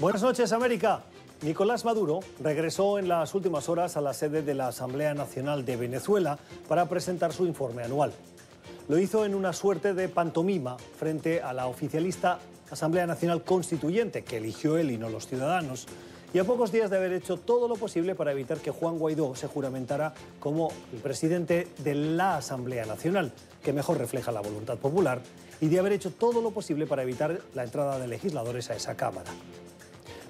Buenas noches, América. Nicolás Maduro regresó en las últimas horas a la sede de la Asamblea Nacional de Venezuela para presentar su informe anual. Lo hizo en una suerte de pantomima frente a la oficialista Asamblea Nacional Constituyente, que eligió él y no los ciudadanos, y a pocos días de haber hecho todo lo posible para evitar que Juan Guaidó se juramentara como el presidente de la Asamblea Nacional, que mejor refleja la voluntad popular, y de haber hecho todo lo posible para evitar la entrada de legisladores a esa Cámara.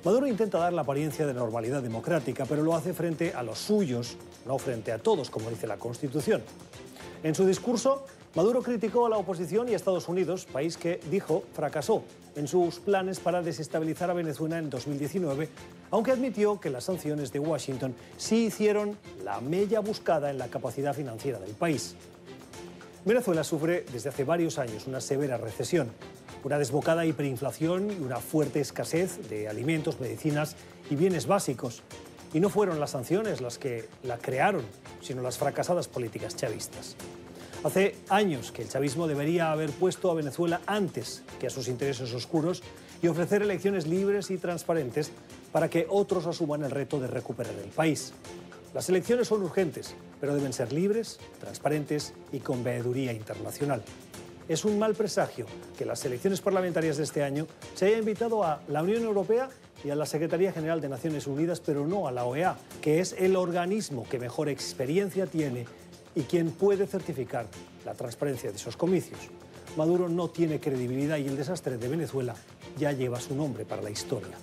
Maduro intenta dar la apariencia de normalidad democrática, pero lo hace frente a los suyos, no frente a todos, como dice la Constitución. En su discurso, Maduro criticó a la oposición y a Estados Unidos, país que, dijo, fracasó en sus planes para desestabilizar a Venezuela en 2019, aunque admitió que las sanciones de Washington sí hicieron la mella buscada en la capacidad financiera del país. Venezuela sufre desde hace varios años una severa recesión, una desbocada hiperinflación y una fuerte escasez de alimentos, medicinas y bienes básicos. Y no fueron las sanciones las que la crearon, sino las fracasadas políticas chavistas. Hace años que el chavismo debería haber puesto a Venezuela antes que a sus intereses oscuros y ofrecer elecciones libres y transparentes para que otros asuman el reto de recuperar el país. Las elecciones son urgentes, pero deben ser libres, transparentes y con veeduría internacional. Es un mal presagio que las elecciones parlamentarias de este año se haya invitado a la Unión Europea y a la Secretaría General de Naciones Unidas, pero no a la OEA, que es el organismo que mejor experiencia tiene y quien puede certificar la transparencia de esos comicios. Maduro no tiene credibilidad y el desastre de Venezuela ya lleva su nombre para la historia.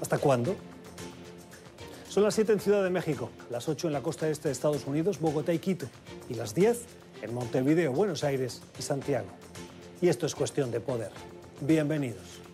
¿Hasta cuándo? Son las 7 en Ciudad de México, las 8 en la costa este de Estados Unidos, Bogotá y Quito, y las 10 en Montevideo, Buenos Aires y Santiago. Y esto es cuestión de poder. Bienvenidos.